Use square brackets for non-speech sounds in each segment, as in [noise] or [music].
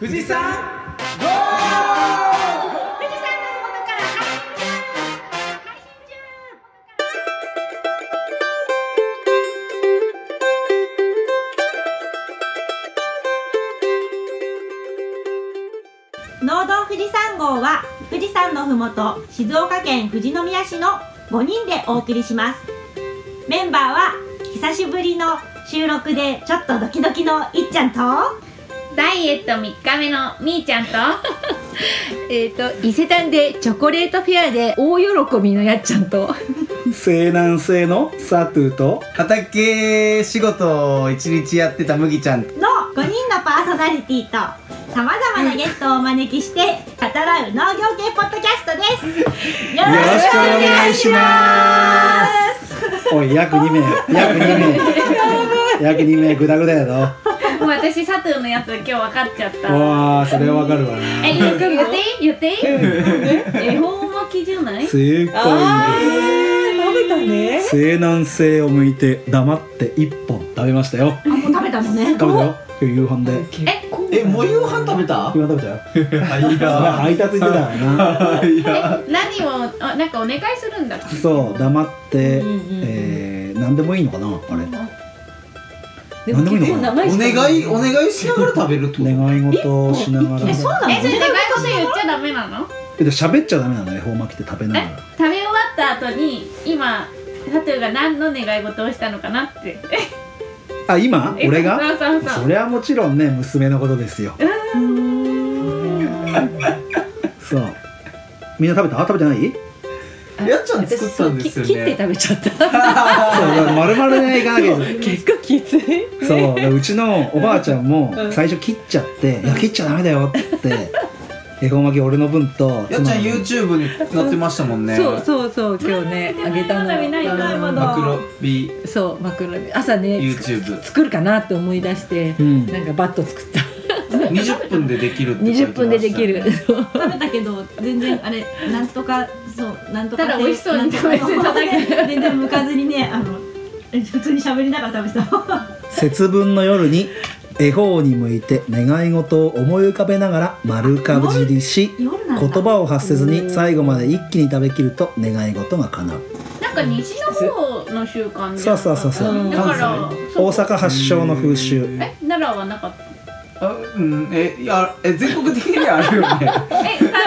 富士山ゴー富士山の麓から配信中配信中農道富士山号は富士山のふもと静岡県富士宮市の5人でお送りします。メンバーは久しぶりの収録でちょっとドキドキのいっちゃんと。ダイエット3日目のみーちゃんと。[laughs] えっ、と伊勢丹でチョコレートフェアで大喜びのやっちゃんと。西南西のサトゥと畑仕事を一日やってた麦ちゃん。の5人のパーソナリティとさまざまなゲストをお招きして語らう農業系ポッドキャストです。よろしくお願いします。おい約2名。約2名。約2名。グダグダやろもう私サトゥーのやつ今日分かっちゃった。わあそれはわかるわな。え言って言っていい？言っていい？[laughs] 恵方巻きじゃない？正解食べたね。西南西を向いて黙って一本。食べましたよ。あもう食べたのね。食べたよ。今日夕飯で。えもう夕飯食べた？夕飯食べたよ。はい配達行ってたからな。[laughs] いや。え何を？あなんかお願いするんだ。そう黙って、うんうん。えー、何でもいいのかなあれでなんでもいいのかな？結構長お願いお願いしながら食べるってこと？願い事をしながら。えそうなの？えそれ願い事言っちゃダメなの？えで喋っちゃダメなの？恵方巻きって食べながら食べ終わった後に今サトゥーが何の願い事をしたのかなって。あ今？え俺が？そうそれはもちろんね娘のことですよ。そう。みんな食べた？食べてない？やっちゃん作ったんですよね。切って食べちゃった。そう丸々ねいかなきゃいけない結構きつい。そうでうちのおばあちゃんも最初切っちゃって「いや切っちゃダメだよ」って [laughs] 恵方巻き俺の分とやっちゃん YouTube になってましたもんね。そうそうそう今日ねあげたの。マクロビそうマクロ朝ね YouTube 作るかなって思い出して、うん。なんかバット作った。20分でできるって書いてました20分でできる。食べたけど全然あれなんとかそうなんとかただ美味しそうに食べてただけ。全然向かずにねあの普通に喋りながら食べてた。節分の夜に恵方に向いて願い事を思い浮かべながら丸かじりし言葉を発せずに最後まで一気に食べきると願い事が叶う。なんか西の方の習慣じゃんそうそうそうそうだから大阪発祥の風習え奈良はなかったあうんえいやえ全国的にはあるよね。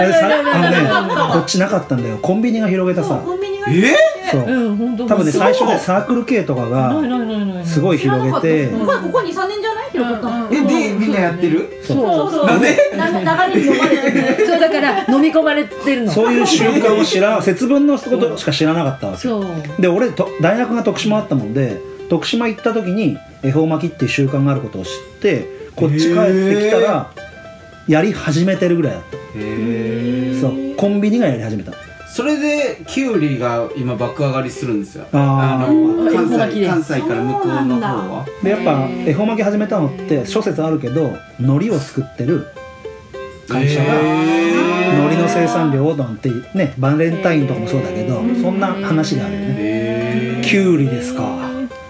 ええさあのねこっちなかったんだよ。コンビニが広げたさ。コンビニがえそう。うん本当多分ね最初ねサークル系とかないがないないない。すごい広げて。ここここ23年じゃない？広かった。のうんえでみんなやってる？そう。そうそうなんで？な流れに飲まれてね [laughs] そうだから飲み込まれてるの。そういう習慣を知ら [laughs] 節分のことしか知らなかったわけ。そう。で俺と大学が徳島あったもんで徳島行った時に恵方巻きっていう習慣があることを知ってこっち帰ってきたらやり始めてるぐらいだった。へえそう。コンビニがやり始めた。それでキュウリが今爆上がりするんですよ。あー。の関西関西から向こうの方は。でやっぱ恵方巻き始めたのって諸説あるけど海苔を作ってる会社がへ海苔の生産量をなんてねバレンタインとかもそうだけどそんな話があるよね。へキュウリですか。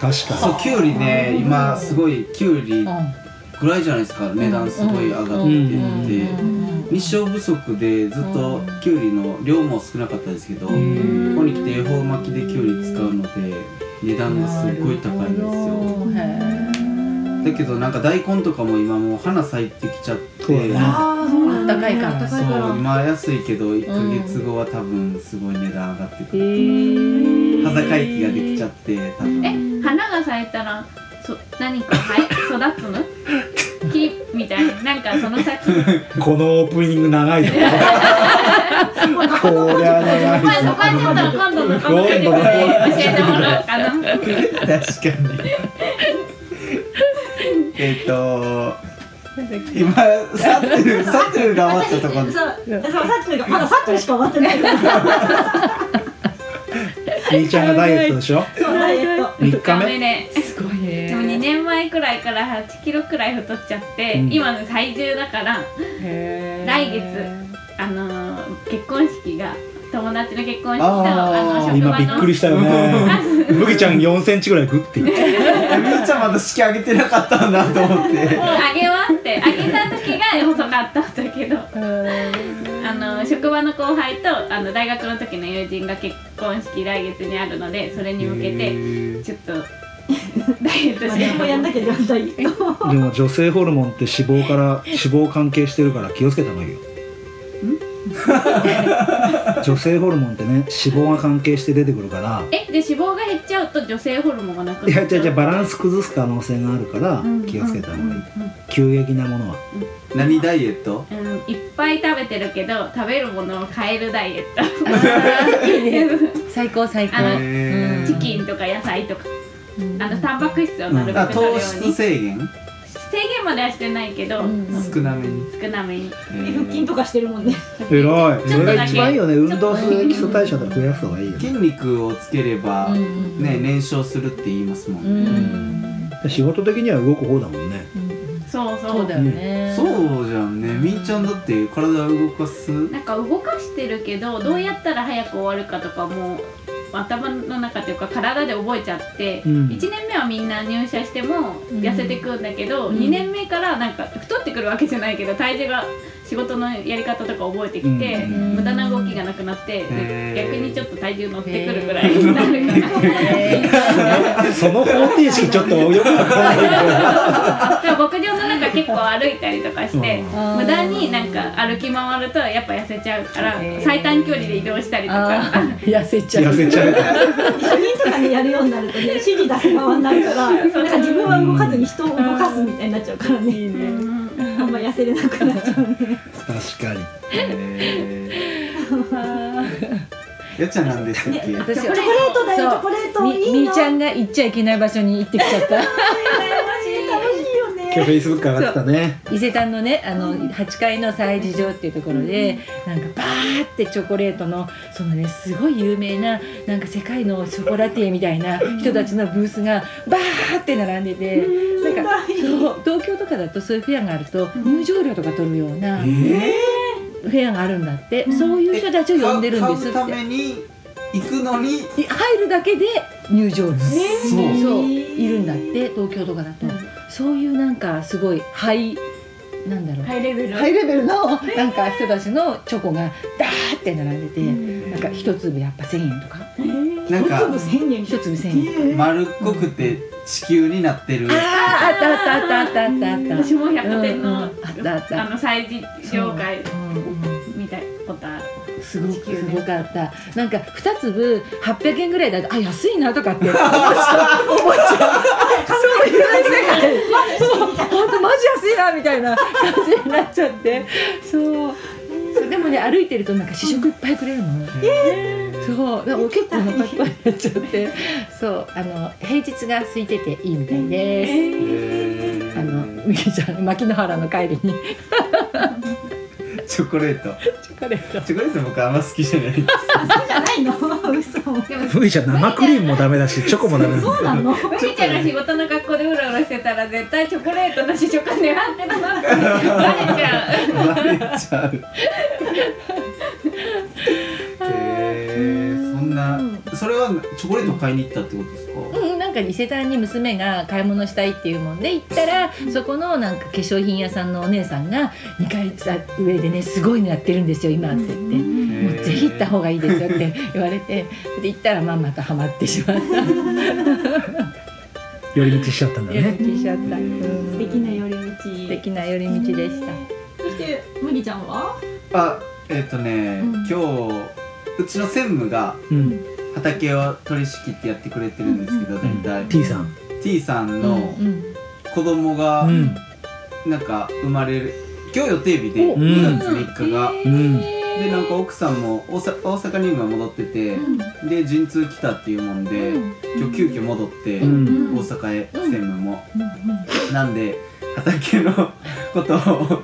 確かそうキュウリね今すごいキュウリうんぐらいじゃないですか値段すごい上がってて日照不足でずっとキュウリの量も少なかったですけどここに来て恵方巻きでキュウリ使うので値段がすっごい高いんですよだけどなんか大根とかも今もう花咲いてきちゃってああそうなんだ高いからそう今安いけど1ヶ月後は多分すごい値段上がってくへるー端境期ができちゃって多分え花が咲いたらそ何かはい育つの？木みたいななんかその先このオープニング長いぞ。こりゃ長いまあそこはちょっと今度のこので教えてもらおうかな。確かに。えっと今サトゥルサトゥルが終わったところ。そうそうさっきがまださっきしか終わってないみーちゃんがダイエットでしょ？そうダイエット。3日目？ね。すごいね。でも2年前くらいから8キロくらい太っちゃって、うん。今の体重だから来月あのー結婚式が友達の結婚式とあの職場の。今びっくりしたよね。[laughs] 麦ちゃん4センチぐらいグッていって。えみーちゃんまだ式挙げてなかったんだと思って。[laughs] もうあげ終わって。あげた時が細かったんだけど。あの職場の後輩とあの大学の時の友人が結婚式来月にあるのでそれに向けててちょっと [laughs] ダイエットし私もやんなきゃいけないでも女性ホルモンって脂肪から脂肪関係してるから気をつけた方がいいよ [laughs] 女性ホルモンってね脂肪が関係して出てくるから。えで脂肪が減っちゃうと女性ホルモンがなくなっちゃう？いやじゃじゃバランス崩す可能性があるからうん気をつけた方がいい。うん急激なものは。何ダイエット？うんうんいっぱい食べてるけど食べるものを変えるダイエット。最高最高あのうんチキンとか野菜とか。うん。あのタンパク質をなるべあく取るよ糖うに。質制限？制限まではしてないけど、うん少なめに。少なめに。えー。腹筋とかしてるもんね。偉い。それが一番い。いよね運動する基礎代謝とか増やす方がいいよ筋ね肉をつければうん。うんね燃焼するって言いますもうん。ねん。仕事的には動く方だもんねそうそうだよね。そうじゃんね。みーちゃんだって体動かす？なんか動かしてるけどどうやったら早く終わるかとかも頭の中というか体で覚えちゃって、うん。1年目はみんな入社してもうん痩せてくんだけど、うん。2年目からなんか太ってくるわけじゃないけど体重が仕事のやり方とか覚えてきて、うん無駄な動きがなくなって、逆にちょっと体重乗ってくるぐらいになるから。[laughs] その方程式ちょっとよくわかんない。けでも牧場の中結構歩いたりとかしてうん。無駄になんか歩き回るとやっぱ痩せちゃうから最短距離で移動したりとあかー。[laughs] 痩せちゃう。ど痩せちゃう。主任とかねやるようになるとね指示出す側になるからなんか自分は動かずに人を動かすみたいになっちゃうからねま痩せれなくなっちゃう。ね確かに。えー。やっちゃんなんでしたっけ？私チョコレートだよチョコレートみいいのみーちゃんが行っちゃいけない場所に行ってきちゃった。[laughs] 羨ましい今日フェイスブック上がってたね。伊勢丹のねあの8階の催事場っていうところでなんかバーってチョコレートのそのねすごい有名ななんか世界のショコラティエみたいな人たちのブースがバーって並んでてなんかそう東京とかだとそういうフェアがあると入場料とか取るようなフェアがあるんだって。そういう人たちを呼んでるんですって。買うために行くのに？入るだけで入場料。そうそう。いるんだって東京とかだと、そういうなんかすごいハイなんだろう、ハイレベル。ハイレベルの [laughs] なんか人たちのチョコがダーって並んでて、なんか一粒やっぱ1000円とか。なんか一粒1000円。一粒1000円。丸っこくて地球になってる。あああったあったあったあったあったあった。私も百貨店うんうんのあったあった。あの催事紹介すごくすごかった。なんか2粒800円ぐらいだとあ安いなとかって思っちゃう。[laughs] 思っちゃう。そう。いう。世界そう。本当マジ安いなみたいな感じになっちゃってそう。でもね歩いてるとなんか試食いっぱいくれるの、そう。だから結構お腹いっぱいになっちゃってそう。あの平日が空いてていいみたいです、えーあのみきちゃん牧之原の帰りにチョコレート。チョコレート。チョコレート僕あんま好きじゃないそうじゃないの？嘘。でもふいちゃん生クリームもダメだしチョコもダメだそうなの？むぎちゃんが仕事の学校でうろうろしてたら絶対チョコレートの試食狙ってた。なってバレちゃう。バレちゃうそれはチョコレート買いに行ったってことですか、うん、なんか伊勢丹に娘が買い物したいっていうもんで行ったらそこのなんか化粧品屋さんのお姉さんが2階さ上でねすごいのやってるんですよ今って言って。もうぜひ行った方がいいですよって言われて。で行ったらまんまとハマってしまった。[laughs] 寄り道しちゃったんだ寄りね道しちゃった、うん素敵な寄り道。素敵な寄り道でした。そして麦ちゃんは？あえっ、とね、うん。今日うちの専務がうん畑を取り仕切ってやってくれてるんですけど、大体。T さん。T さんのうん子供がうん。なんか生まれる今日予定日でお2月3日が、うん。でなんか奥さんも大阪大阪に今戻ってて、で陣痛来たっていうもんで、今日急遽戻って、うん。大阪へ専務も、なんで畑の [laughs] ことを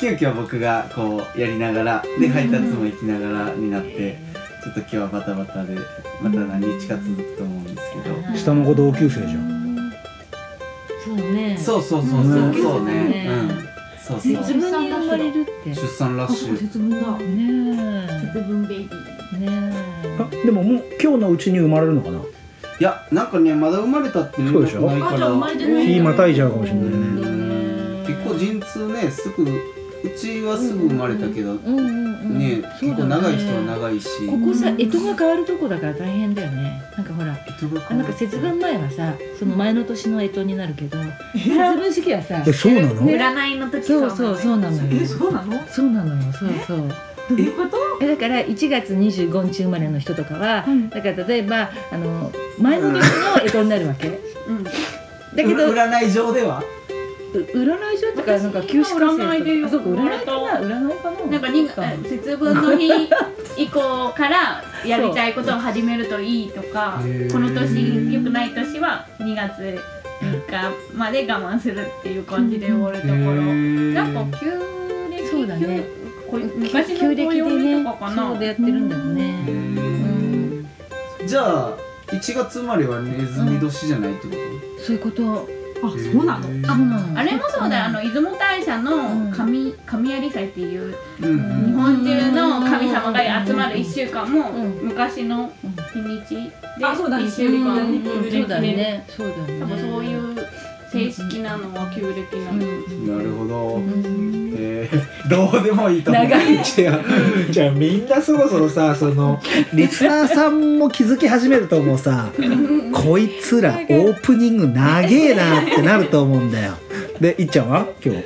急遽僕がこうやりながらで配達も行きながらになってちょっと今日はバタバタでまた何日か続くと思うんですけど、下の子同級生じゃん。そうね。そうそうそうそう。うん。そうね。ね。うん。そうそう。節分に生まれるって。出産ラッシュ節分だ。ね節分ベイビー。え。ねあでももう今日のうちに生まれるのかな？いやなんかねまだ生まれたって連そうでしょ？絡ないから。日またいじゃうかもしれないね。うん。結構陣痛ねすぐうちはすぐ生まれたけど、うんうんうんねね。結構長い人は長いし。ここさ干支が変わるとこだから大変だよね。なんかほらなんか節分前はさその前の年の干支になるけど [laughs] 節分式はさえそうなの？占いの時そうそうそうなのよ。えそうなの？そうなのよ。そうそう。[laughs] どういうこと？えだから1月25日生まれの人とかは、うん。だから例えばあの前の年の干支になるわけ。だうん。けどう占い上では？占い所とかなんか休止占いで言うあそうか占いかな？占いかな？なんかに節分の日以降からやりたいことを始めるといいとかこの年良くない年は2月3日まで我慢するっていう感じで終わるところ。なんか旧暦そうだね。こう昔の旧暦でね暦とかかなそうでやってるんだよね。うん。じゃあ1月生まれはネズミ年じゃないってこと、そういうことあそうなの？へー。そうなのあれもそうだよあの出雲大社の神神有祭っていう日本中の神様が集まる1週間もうん。昔の日にちであそうだね。1週間うん。旧そうだねそうだよね。多分そういう正式なのは旧暦なの、なるほど、うん。えー、[laughs] どうでもいいと思う。長い。じゃあみんなそろそろさそのリスナーさんも気づき始めると思うさ。こいつらオープニング長えなってなると思うんだよ。でいっちゃんは？今日。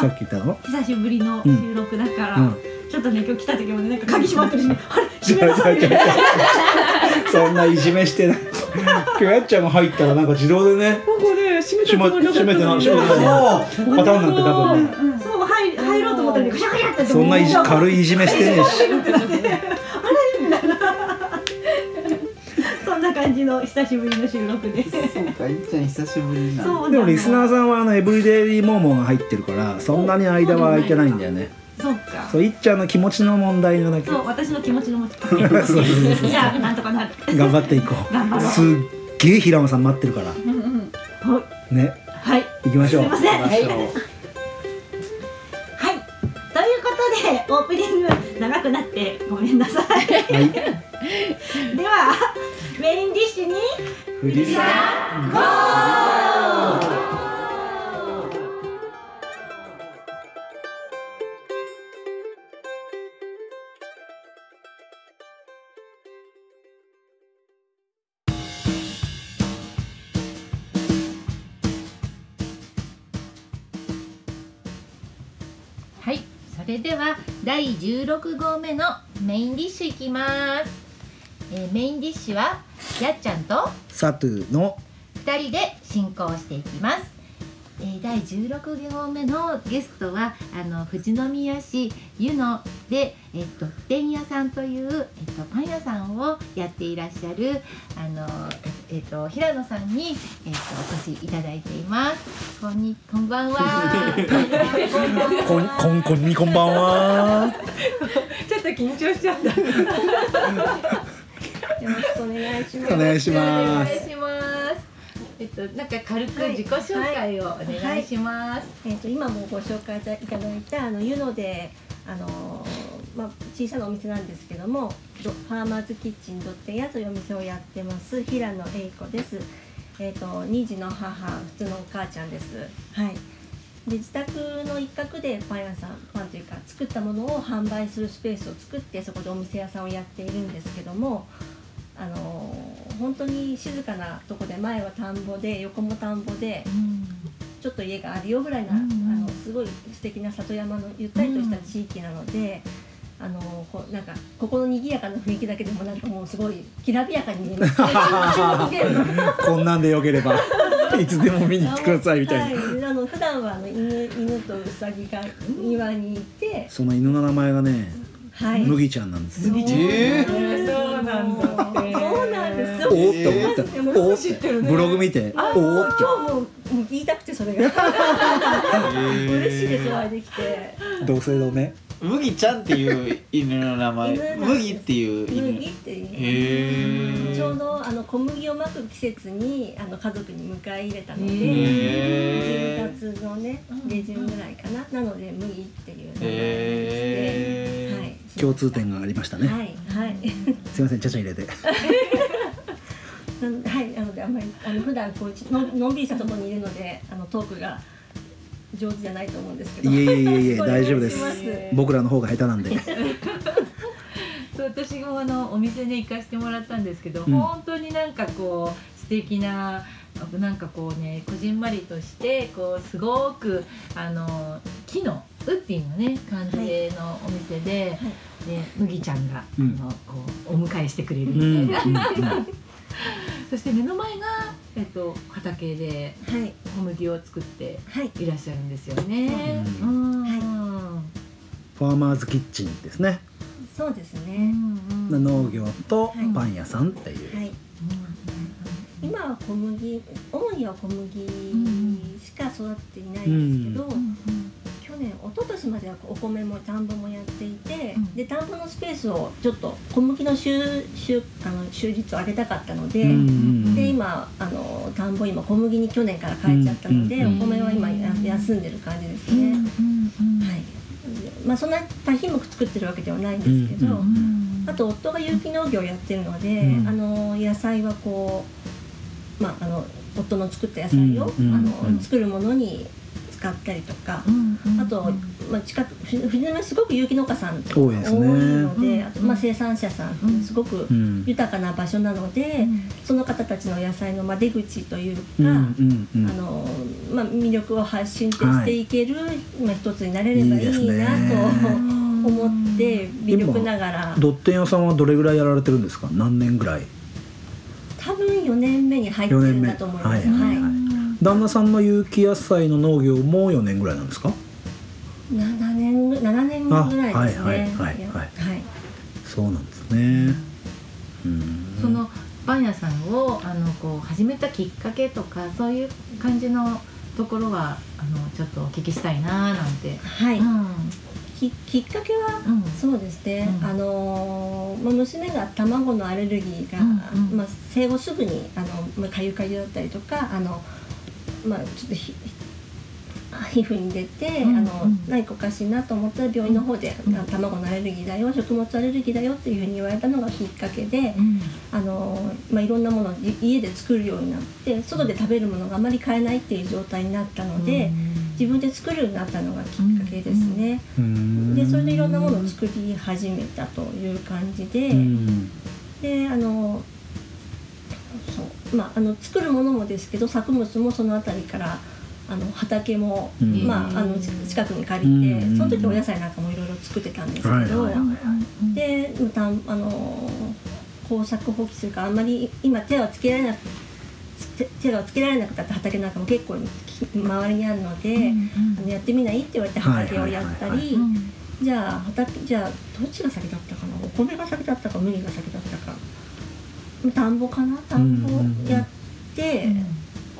さっき言ったの？久しぶりの収録だから、うん。ちょっとね今日来た時もねなんか鍵閉まってる。しねあれ？[laughs] 違閉めなそんないじめしてない。今日やっちゃんが入ったらなんか自動でね。[laughs] ここね閉めたつ閉めて閉めてなパターンなんて多分ね。そう入入ろうと思ったらねガシャガシャってそんな軽いいじめしてね。えしそんな感じの久しぶりの収録ですうそうかいっちゃん久しぶりな。でもリスナーーさんはあのエブリデイモーモーが入ってるからそんなに間は空いてないんだよね。そうか。そういっちゃんの気持ちの問題なだけ。そう私の気持ちの持ちそうそうそうじゃあなんとかなる。頑張っていこ頑張ろう。うすっげえ平野さん待ってるから。うんうん。はいね。はい。行きましょう。すいません。行きましょう。はい。ということで、オープニング長くなってごめんなさい。はい。[laughs] では、メインディッシュに、富士山はい、れでは第16号目のメインディッシュいきます、えーメインディッシュはやっちゃんとサトゥの2人で進行していきます、えー第16号目のゲストはあの富士宮市湯野で、えっと天屋さんという、えっとパン屋さんをやっていらっしゃるあの、えっと平野さんに、えっとお越しいただいています [laughs] こんにこんばんはこんこんこんにこんばんはちょっと緊張しちゃった。よろしくお願いします。お願いしおます願いします。えっと、なんか軽く自己紹介をお願いします。えー、と今もご紹介いただいたあの湯野であのーまあ、小さなお店なんですけどもドファーマーズキッチンドッテヤというお店をやってます平野英子です。えっ、と2児の母普通のお母ちゃんです。はい。で自宅の一角でパン屋さんパンというか作ったものを販売するスペースを作ってそこでお店屋さんをやっているんですけどもあのー本当に静かなとこで前は田んぼで横も田んぼでちょっと家があるよぐらいな、うんうんあのすごい素敵な里山のゆったりとした地域なので、あのこうなんかここの賑やかな雰囲気だけでもなんかもうすごいきらびやかに見えます。[laughs] こんなんでよければ [laughs] いつでも見に来てくださいみたいな、はい、あの普段はあの犬犬とウサギが庭にいて、その犬の名前がねはい。麦ちゃんなんですよ。えそうなんだ。そうなんですよ。おーって思った。おーってブログ見て。おーって。今日も言いたくてそれが。[laughs] 嬉しいですお会いできて。同姓のね麦ちゃんっていう犬の名前。麦っていう犬。麦っていう。へちょうどあの小麦をまく季節にあの家族に迎え入れたので、へー。10月のね下旬ぐらいかな、なので麦っていう名前にして、へはい。共通点がありましたね、はいはい。すいませんちゃちゃ入れて。[laughs] はいなのであんまりあの普段こうののんびりしたところにいるのであのトークが上手じゃないと思うんですけど。いえいえいえいえ [laughs] 大丈夫です。僕らの方が下手なんで。[laughs] そう私もあのお店で行かせてもらったんですけど、うん。本当になんかこう素敵ななんかこうねこじんまりとしてこうすごくあの木のウッディのね感じのお店で、で麦ちゃんが、うん。あのこうお迎えしてくれるうんみたいな、うん。うん [laughs] そして目の前が、えっと、畑ではい。小麦を作ってはい。いらっしゃるんですよね。ううんはいファーマーズキッチンですね。そうですうね、んうん。農業とはい。パン屋さんっていう、はい。今は小麦主には小麦しか育っていないんですけど、うん去年一昨年まではお米も田んぼもやっていて、うん。で田んぼのスペースをちょっと小麦の収収あの収率を上げたかったので、で今あの田んぼ今小麦に去年から変えちゃったので、うんお米は今や休んでる感じですね、はい。まあそんな多品目作ってるわけではないんですけど、うんあと夫が有機農業をやってるので、うん。あの野菜はこうまああの夫の作った野菜を、うん。あのうん。作るものに使ったりとか、うんあと、まあ、近くふ富士宮すごく有機農家さんが多いですね。ので、うんあと、まあ、生産者さん、うんすごくうん。豊かな場所なので、その方たちの野菜のまあ出口というか、うんうんうん。あのまあ、魅力を発信していける、まあ、一つになれればいいなと思って微力ながら。ドッテン屋さんはどれぐらいやられてるんですか？何年ぐらい？多分4年目に入ってるんだと思います。はい。はい旦那さんの有機野菜の農業も4年ぐらいなんですか？7年ぐ7年ぐらいですね。あはいはいはいはい。やはい。そうなんですね。うん。そのパン屋さんをあのこう始めたきっかけとかそういう感じのところはあのちょっとお聞きしたいななんて。はい、うん。ききっかけはうん。そうですね、うん。あのーまあ、娘が卵のアレルギーが、うんうん。まあ、生後すぐにあの、まあ、かゆかゆだったりとかあの、まあ、ちょっとひ皮膚に出て、うんあのうん。何かおかしいなと思ったら病院の方で、うん。あ卵のアレルギーだよ食物アレルギーだよっていうふうに言われたのがきっかけで、うん。あのまあ、いろんなものをい家で作るようになって外で食べるものがあまり買えないっていう状態になったので、自分で作るようになったのがきっかけですね。うん。でそれでいろんなものを作り始めたという感じで、うん。であのまああの作るものもですけど作物もその辺りからあの畑も、うん。まああのち近くに借りて、うん。その時お野菜なんかもいろいろ作ってたんですけど、はいはいはい。でまたあの耕作放棄するからあんまり今手はつけられなく手手がつけられなくなった畑なんかも結構き周りにあるので、あのやってみないって言われて畑をやったり。はいはいじゃあ畑じゃあどっちが先だったかな？お米が先だったか麦が先だったか田んぼかな？田んぼやって、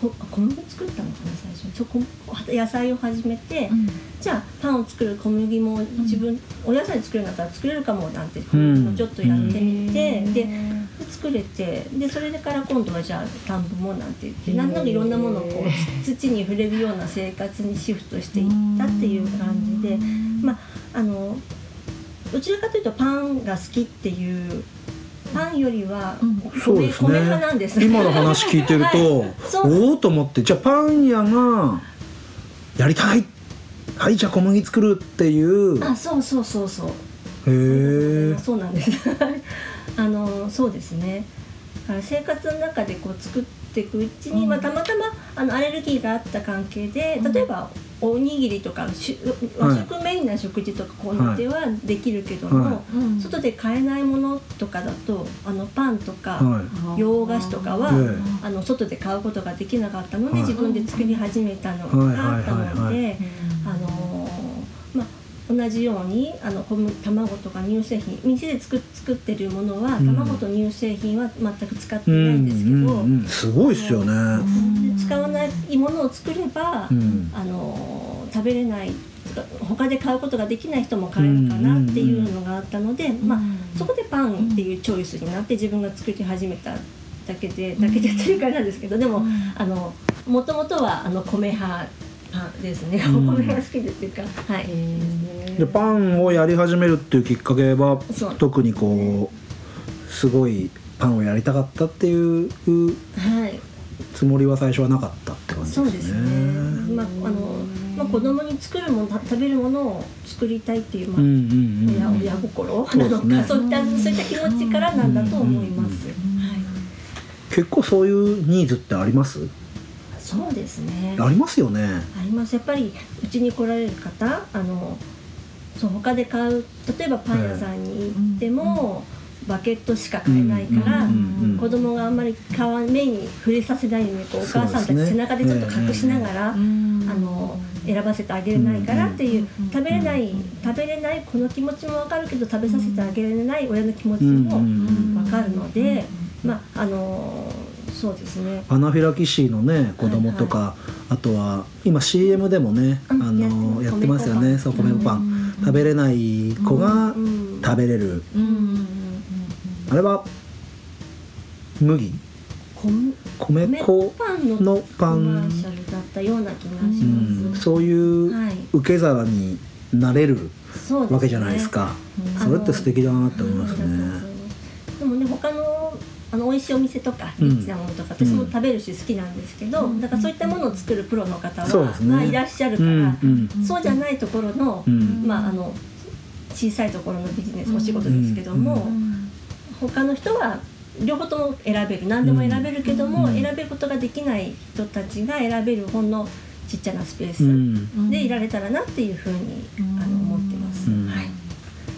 こ小麦作ったのかな最初。にそこ野菜を始めて、じゃあパンを作る小麦も自分、お野菜作るんだったら作れるかもなんて、うん。ちょっとやってみて、でで作れてでそれから今度はじゃあ田んぼもなんて言ってなんとなくいろんなものをこう土に触れるような生活にシフトしていったっていう感じでまああのどちらかというとパンが好きっていうパンよりはうん。米,、そうですね。米派なんです。今の話聞いてると、[laughs] おおと思ってじゃあパン屋がやりたいはいじゃあ小麦作るっていう。あそうそうそうそう。へえそうなんです。[laughs] あのそうですね。だから生活の中でこう作っていくうちに、うん。まあ、たまたまあのアレルギーがあった関係で例えばおにぎりとかし和食メインな食事とかこうではできるけども、は外で買えないものとかだとあのパンとか、は洋菓子とかは、えあの外で買うことができなかったので、はい自分で作り始めたのはいがあったのであのーまあ同じようにあの小麦卵とか乳製品店で作作ってるものはうん。卵と乳製品は全く使ってうないんんですけど、うんうんすごいっすよね。で使わないものを作れば、うん。あのー食べれない他で買うことができない人も買えるかなっていうのがあったので、まあそこでパンっていうチョイスになって自分が作り始めただけでだけでやってるからなんですけどでもあのもともとはあの米派ですね、うん。お米が好きでってい。うかはい、でパンをやり始めるっていうきっかけはそう。特にこうすごいパンをやりたかったっていうはい、つもりは最初はなかったって感じそうですね。ね。まああのまあ子供に作るもの食べるものを作りたいっていうまあ、うんうんうん親親心。なのかそういったそういった気持ちからなんだと思います。はい。結構そういうニーズってあります？そうですね。ありますよね。あります。やっぱりうちに来られる方あのそう他で買う例えばパン屋さんに行っても、バケットしか買えないから、うん子供があんまり買わ目に触れさせないようにこうお母さんたち背中でちょっと隠しながら、あの選ばせてあげれないからっていう、食べれない食べれないこの気持ちも分かるけど食べさせてあげれない親の気持ちも分かるので、まああのそうですね。アナフィラキシーのね子供とか、あとは今 CM でもね、うんあのややってますよね。そう米粉パン、食べれない子がうん食べれる、あれは麦？米米粉パンののパンだったような気がしうんます。そういうはい、受け皿になれるわけじゃないですか、うん。それって素敵だなって思いますね、でもね他のあの美味しいお店とかうん。リッチなものとか、私も食べるし好きなんですけど、だからそういったものを作るプロの方は、まあ、いらっしゃるかうら、そうじゃないところの、うん。まああの小さいところのビジネスお仕事ですけども、他の人は両方とも選べる。何でも選べるけども、うん。選べることができない人たちが選べるほんのちっちゃなスペーうスん。でいられたらなっていうふうに、あの思ってます。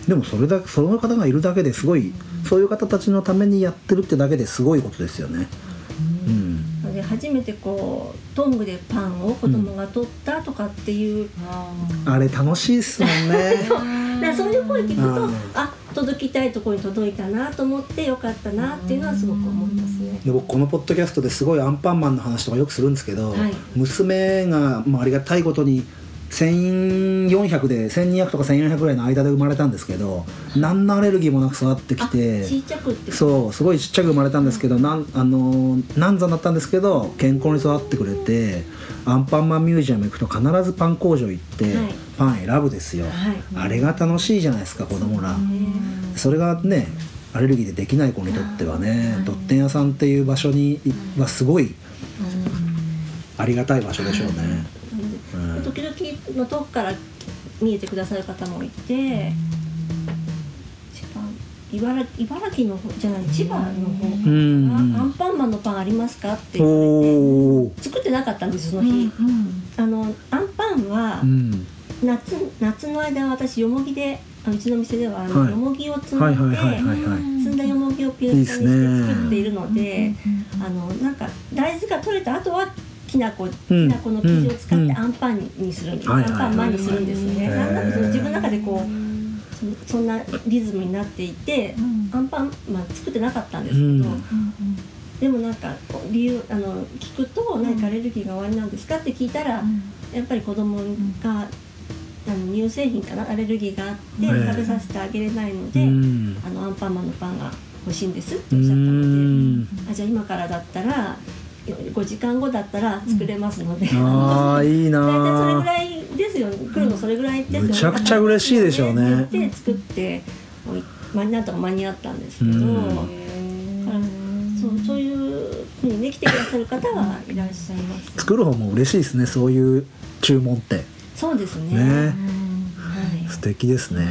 でもそれだけその方がいるだけですごいそういう方たちのためにやってるってだけですごいことですよね。うん。初めてこうトングでパンを子供が取ったとかっていう、あれ楽しいっすもんね。[laughs] だからそういう声聞くと、うん。あ届きたいところに届いたなと思ってよかったなっていうのはすごく思いますね。で僕このポッドキャストですごいアンパンマンの話とかよくするんですけど、はい。娘が、まあ、ありがたいことに1400で1200とか1400ぐらいの間で生まれたんですけど何のアレルギーもなく育ってきあてそうすごいちっちゃく生まれたんですけどなんあのー難産だったんですけど健康に育ってくれてアンパンマンミュージアム行くと必ずパン工場行って、はい。パン選ぶですよ、はい。あれが楽しいじゃないですか子供ら。ね。それがねアレルギーでできない子にとってはねドッテン屋さんっていう場所にはすごいありがたい場所でしょうね。時々の遠くから見えてくださる方もいて、千葉茨茨城の方じゃない千葉の方から、ん。あアンパンマンのパンありますか？って言われて作ってなかったんですその日、あのアンパンはうん、夏夏の間私よもぎでうちの店でははい。よもぎを積んで、はいはいはいはいはい。積んだよもぎをピュースタにして作っているのであのなんか大豆が取れた後はきな粉きな粉の生地を使ってアンパンにするんです、はいアンパンマンにするんですね、はいなんだか自分の中でこうそそんなリズムになっていて、アンパンマン作ってなかったんですけど、うんでもなんか理由あの聞くと何かアレルギーがおありなんですかって聞いたら、やっぱり子供があの乳製品かなアレルギーがあってええ食べさせてあげれないので、うんあのアンパンマンのパンが欲しいんですってうおっしゃったのんで、あじゃあ今からだったら5時間後だったら作れますので、ああいいな大体それぐーらいですよ来るのそれぐらいですよむちゃくちゃ嬉しいでしょうね。って言って作っておいまあなんとか間に合ったんですけど、そうそういうふうにね来てくださる方はいらっしゃいます。作る方も嬉しいですねそういう注文って。そうですね。ね。はい。素敵ですね、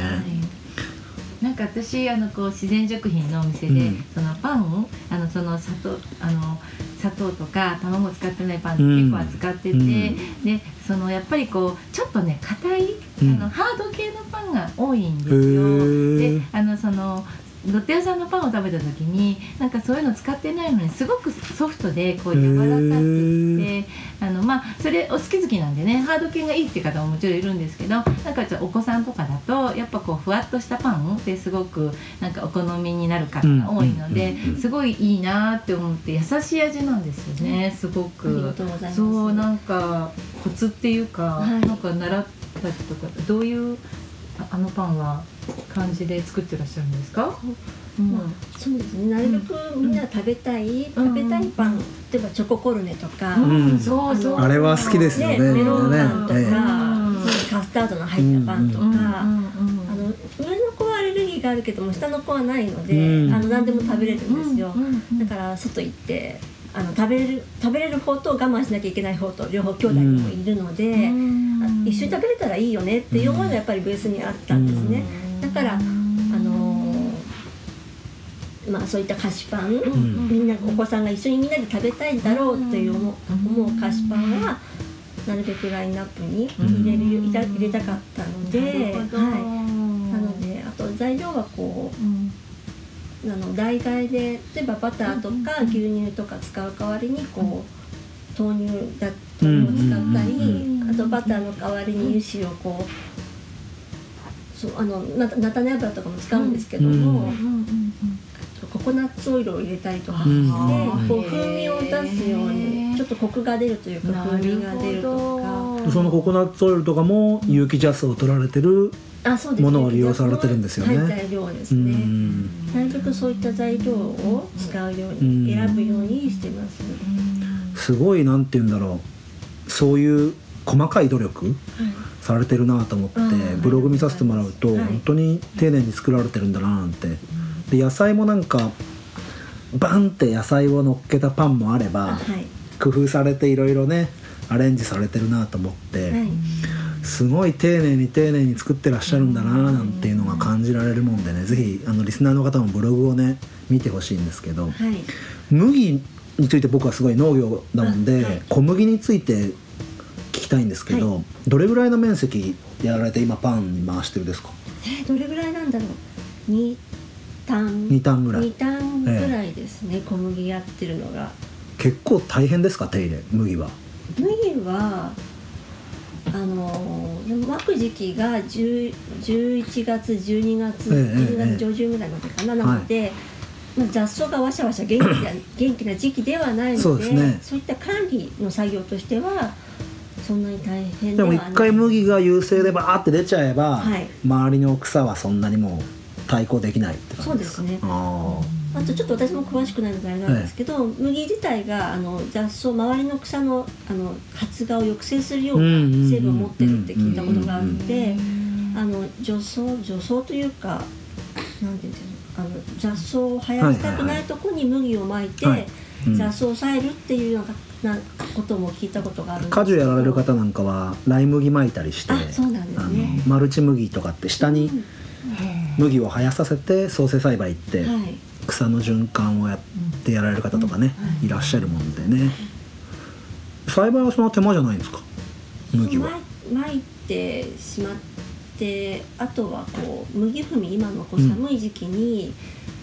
なんか私あのこう自然食品のお店で、うん。そのパンあのその砂糖あの砂糖とか卵を使ってないパンって結構扱ってて、うん。でそのやっぱりこうちょっとね硬い、うん。あのハード系のパンが多いんですへよ。ー。であのそのロッテ屋さんのパンを食べた時になんかそういうの使ってないのにすごくソフトでこう柔らかくてあのまあそれお好き好きなんでねハード系がいいって方ももちろんいるんですけどなんかちょっとお子さんとかだとやっぱこうふわっとしたパンってすごくなんかお好みになる方が多いのですごいいいなって思って優しい味なんですよねすごありくが。とうございます。そうなんかコツっていうか、はいなんか習ったりとかどういうああのパンは感じで作ってらっしゃるんですか？うん。まあ、そうです。ね。なるべくみんなが食べたい、食べたいパン、例えばチョココルネとか、ん。そうそう。あれは好きですよね。ねメロンパンとか、ね。ええカスタードの入ったパンとか、うん。うん。うん。あの上の子はアレルギーがあるけども下の子はないので、うん。あの何でも食べれるんですよ。うん。うん。うん。だから外行ってあの食べれる食べれる方と我慢しなきゃいけない方と両方兄弟にもいるので、あ一緒に食べれたらいいよねっていう思いがやっぱりベースにあったんですね。だからあのーまあそういった菓子パン、ん。みんなお子さんが一緒にみんなで食べたいんだろうっていう思う菓子パンはなるべくラインナップに入れる入れたかったので、はい、なのであと材料はこうあの代替で例えばバターとか牛乳とか使う代わりにこう豆乳だ豆乳を使ったりあとバターの代わりに油脂をこうそうあのな菜種油とかも使うんですけども、ココナッツオイルを入れたりとかして、うんこう風味を出すようにちょっとコクが出るというか風味が出るとか。そのココナッツオイルとかも有機ジャスを取られてるあそうですものを利用されてるんですよね。はい、材料ですうね。ん。なるべくそういった材料を使うように、うん。選ぶようにしてます。すごいなんて言うんだろう。そういう細かい努力されてるなと思ってうん。ブログ見させてもらうとはい。本当に丁寧に作られてるんだななんてで野菜もなんかバンって野菜を乗っけたパンもあれあばはい。工夫されていろいろねアレンジされてるなと思って、はい。すごい丁寧に丁寧に作ってらっしゃるんだななんていうのが感じられるもんでねぜひあのリスナーの方もブログをね見てほしいんですけどはい。麦について僕はすごい農業なもんで、はい。小麦について聞きたいんですけど、はどれぐらいの面積やられて今パンに回してるですか？えーどれぐらいなんだろう。二単。2単ぐらい二単ぐらいですね。小麦やってるのが。結構大変ですか手入れ麦は？麦は。あのー、でも巻く時期が10 11月12月、ええ12月上旬ぐらいまでかな、なので、まあ、雑草がわしゃわしゃ元気な [coughs] 元気な時期ではないのでそうですねそういった管理の作業としてはそんなに大変ででも一回麦が優勢でバーって出ちゃえば、はい周りの草はそんなにもう対抗できないって感じです。かそうですね。ああとちょっと私も詳しくないのであれなんですけど、麦自体があの雑草周りの草のあの発芽を抑制するような成分を持ってるって聞いたことがあってあの除草除草というか [coughs] なんていうんですかあの雑草を生やしたくないとこに麦をまいて、雑草を抑えるっていうようななことも聞いたことがあるんです果樹やられる方なんかはライ麦巻いたりしてあそうなんですね。あのマルチ麦とかって下に麦を生やさせて創生栽培ってはい。草の循環をやってやられる方とかね、いらっしゃるもんでね。栽培はそんな手間じゃないんですか？麦は。まいてしまってあとはこう麦踏み今のこううん寒い時期に、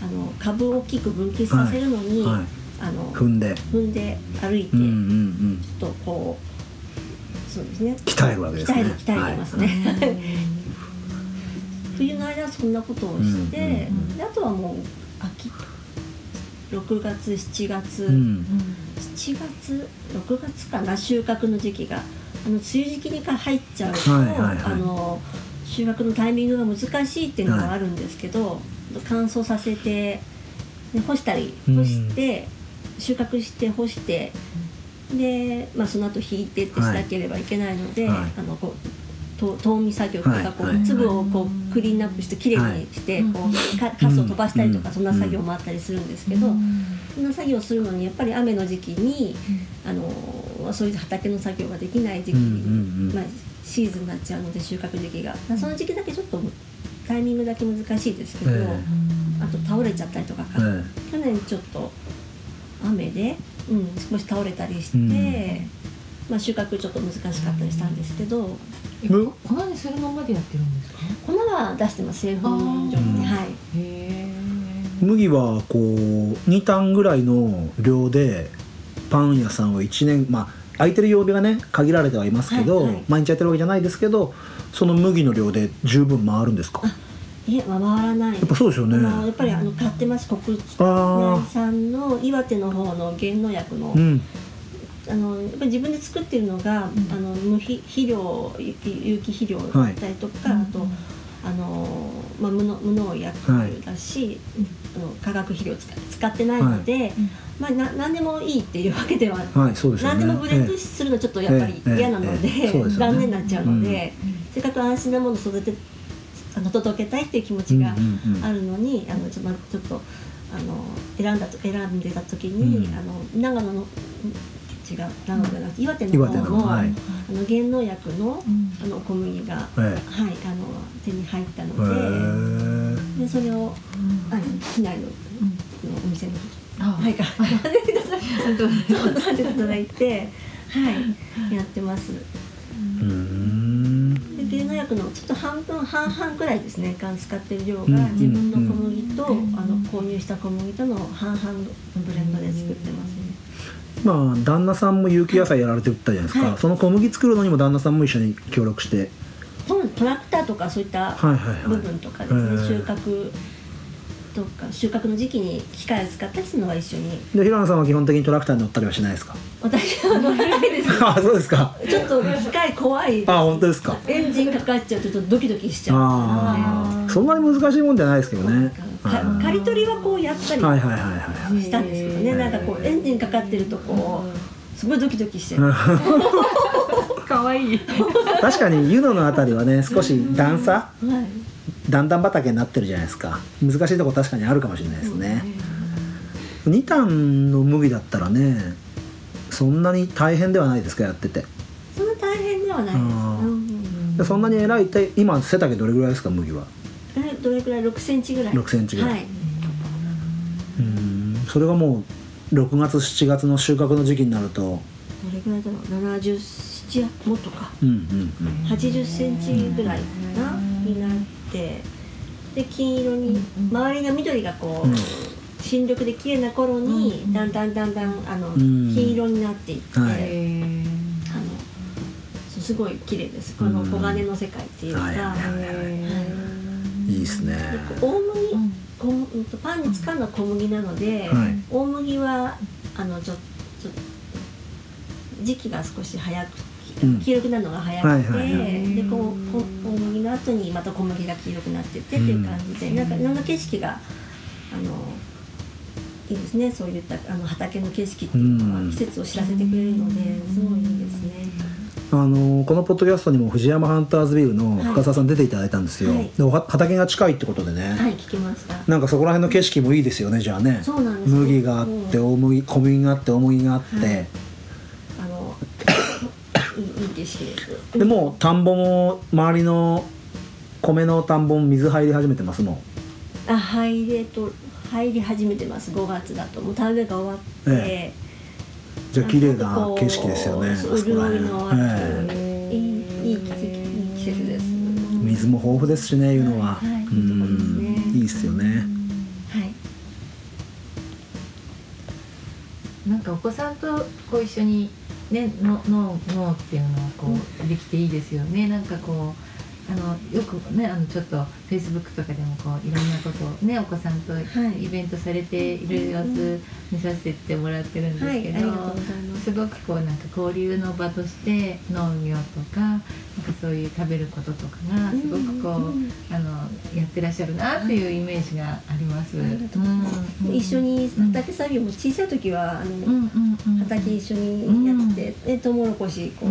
あの株を大きく分泌させるのに、はいあの踏んで。踏んで歩いて、うんうんうん。ちょっとこうそうですね。鍛えるわけですね。鍛える鍛えてますね、[laughs] 冬の間はそんなことをして、うんうんであとはもう秋。6月7月、うん。7月？6月かな？収穫の時期が。あの梅雨時期にか入っちゃうと、はいはいはい。あの収穫のタイミングが難しいっていうのがあるんですけど、乾燥させてで干したりうん。干して、収穫して干してで、まあ、その後引いてってしなければいけないので、はい。あのこうと冬眠作業とか、こう粒をこうクリーンアップしてきれいにして、こうかカスを飛ばしたりとか、そんな作業もあったりするんですけど、そんな作業をするのにやっぱり雨の時期に、あのそういう畑の作業ができない時期、まあ、シーズンになっちゃうので収穫時期が。その時期だけちょっとタイミングだけ難しいですけど、えあと倒れちゃったりとか、え。去年ちょっと雨で、うん、少し倒れたりして、うん。まあ、収穫ちょっと難しかったりしたんですけど粉にするままでやってるんですか？粉は出してます製粉所に。はい。麦はこう2単ぐらいの量でパン屋さんを1年まあ空いてる曜日がね限られてはいますけど、はいはい。毎日やってるわけじゃないですけどその麦の量で十分回るんですか？いえ回らない。やっぱそうですよね。あのやっぱりあの買ってます国あ内産の岩手の方の原農薬の,、あうんあのやっぱり自分で作ってるのが、あの無肥肥料有機有機肥料だったりとか、あとあの、まあ、無農無農薬だし、あの化学肥料使使ってないので、まあ、な何でもいいっていうわけでははいそうでね。何でもブレンドするのちょっとやっぱりええ。嫌なので、残念になっちゃうので、せっかく安心なものを育てあの届けたいっていう気持ちがうんうんうん。あるのに、あのちょ,、まあ、ちょっとああの選んだと選んでた時に、うん。あの長野のん違う。長野じゃなくて岩手の岩方の手のはい。あの減農薬のあの小麦が、えはい、あの手に入ったえので。へでそれをあの市内の,、お店のあはいかいただいて [laughs] はいやってます。えうん。で低農薬のちょっと半分半々くらいですねが使ってる量が自分の小麦と、あの購入した小麦との半々のブレンドで作ってます。ねまあ旦那さんも有機野菜やられてたじゃないですか、はい。その小麦作るのにも旦那さんも一緒に協力して。トラクターとかそういったはいはいはい。部分とかですね、へー。収穫とか収穫の時期に機械を使ったりするのは一緒に。で平野さんは基本的にトラクターに乗ったりはしないですか？私は乗らないです。[laughs] あそうですか。ちょっと機械怖い。あ本当ですか。エンジンかかっちゃうとちょっとドキドキしちゃう。ああそんなに難しいもんじゃないですけどね。か刈り取りはこうやったりはいはいはいはいしたんですけどね、なんかこうエンジンかかってるとこうすごいドキドキしちゃう、[laughs] 可愛い確かに湯野のあたりはね少し段差はい。段々畑になってるじゃないですか。難しいとこ確かにあるかもしれないですね。2単の麦だったらねそんなに大変ではないですかやってて。そんな大変ではないです、そんなに偉いって今背丈どれぐらいですか麦は？えどれくらい？6センチぐらい。6センチぐらい。はい。うん。それがもう6月7月の収穫の時期になると。どれぐらいだろう？77もっとか。うんうんうん。80センチぐらいかなになって。で金色に周りが緑がこう、うん。新緑で綺麗な頃にだんだんだんだんあの、ん。金色になっていって、はい。すごい綺麗です。この黄金の世界っていうか、はい。はい。はいはいですね。で大麦、こパンに使うのは小麦なので、はい。大麦はあのちょちょ時期が少し早くうん。黄色くなるのが早くて、でこうこ大麦の後にまた小麦が黄色くなってってっていう感じで、なんかいろんな景色があのいいですね。そういったあの畑の景色っていうのはうん。季節を知らせてくれるのですごいいいですね。あのこのポッドキャストにも藤山ハンターズビルの深澤さん出ていただいたんですよ、はい。で畑が近いってことでね、はい聞きました。なんかそこら辺の景色もいいですよねじゃあね。そうなんです麦があってうん。大麦小麦があって大麦があって、はい。あの [coughs] いいいい景色です。でもう田んぼも周りの米の田んぼも水入り始めてますもん。あ入れと入り始めてます。5月だと。もう田植えが終わって、えじゃあ綺麗な景色ですよねあそこら辺。潤いい季節です。水も豊富ですしねいうのは、はいはいうん。いいとこですよね。はい。なんかお子さんとこう一緒にねの脳脳っていうのをこうできていいですよね。なんかこうあのよくねあのちょっとフェイスブックとかでもこういろんなことをねお子さんとはいイベントされている様子見させてもらってるんですけど、す。すごくこうなんか交流の場として農業とかなんかそういう食べることとかがすごくこう、うんあのやってらっしゃるなっていうイメージがあります。うん。一緒に畑作業も小さい時はあの、うんうんうん畑一緒にやってて、でトウモロコシこう、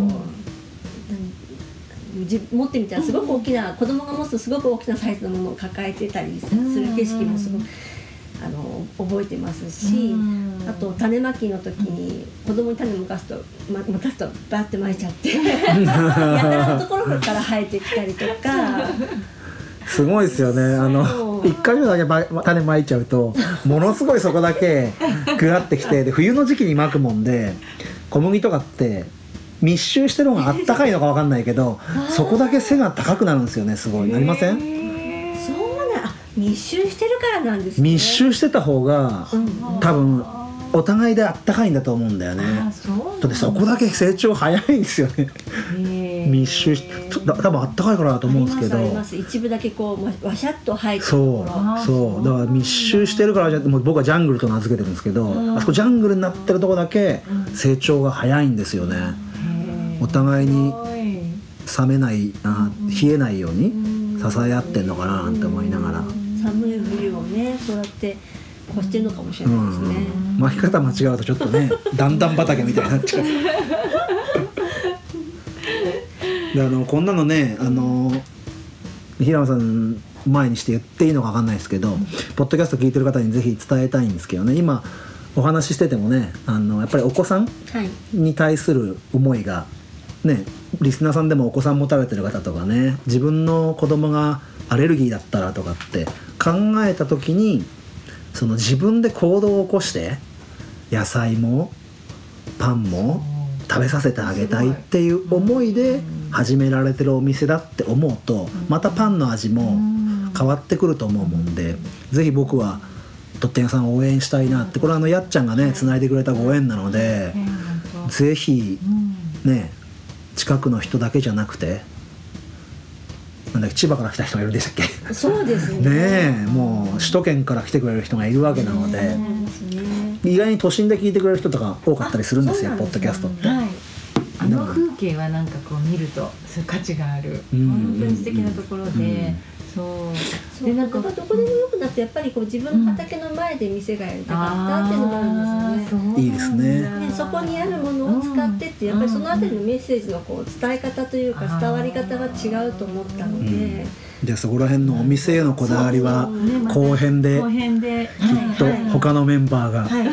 持ってみたらすごく大きな、子供が持つとすごく大きなサイズのものを抱えてたりする景色もすごく、あの覚えてますし、うん。あと種まきの時に子供に種むかすと、ま、むかすとバーって巻いちゃって [laughs] やたらのところから生えてきたりとか。すごいですよね。あの一回目だけば種まいちゃうと [laughs] ものすごいそこだけぐわってきてで冬の時期にまくもんで小麦とかって密集してる方があったかいのかわかんないけどそこだけ背が高くなるんですよねすごい。なりません？そうなあ密集してるからなんですね。密集してた方がうん。多分お互いであったかいんだと思うんだよね。だ。ってそこだけ成長早いんですよね。密集し多分あったかいからだと思うんですけど。ありますあります。一部だけこうわわしゃっと生えてそうそう。だ。から密集してるからじゃもう僕はジャングルと名付けてるんですけどあそこジャングルになってるとこだけ成長が早いんですよねお互いに冷めないあ冷えないように支え合ってんのかななんて思いながら。寒い冬をねそうやって越してるのかもしれうないですね、ん。巻き方間違うとちょっとね [laughs] 段々畑みたいになっちゃう。であのこんなのねあの平野さん前にして言っていいのか分かんないですけど、ポッドキャスト聞いてる方にぜひ伝えたいんですけどね今お話ししててもねあのやっぱりお子さんはい。に対する思いがねリスナーさんでもお子さん持たれてる方とかね自分の子供がアレルギーだったらとかって考えた時にその自分で行動を起こして野菜もパンも食べさせてあげたいっていう思いで始められてるお店だって思うとまたパンの味も変わってくると思うもんでぜひ僕はとってん屋さんを応援したいなってこれはあのやっちゃんがねつないでくれたご縁なのでぜひね近くの人だけじゃなくてなんだっけ千葉から来た人がいるんでしたっけ？そうですね。ねえもう首都圏から来てくれる人がいるわけなのでね。意外に都心で聞いてくれる人とか多かったりするんですよあポッドキャスト。って。はいあの風景はなんかこう見るとそういう価値がある、うん本当に素敵なところで、うんそうそう。なんかどこでもよくなってやっぱりこう自分の畑の前で店がやりたかったっていうのがあるんですよね。いいですね。でそこにあるものを使ってってやっぱりそのあたりのメッセージのこう伝え方というか伝わり方が違うと思ったので、じゃあそこら辺のお店へのこだわりは後編で後編で、きっと他のメンバーがはい。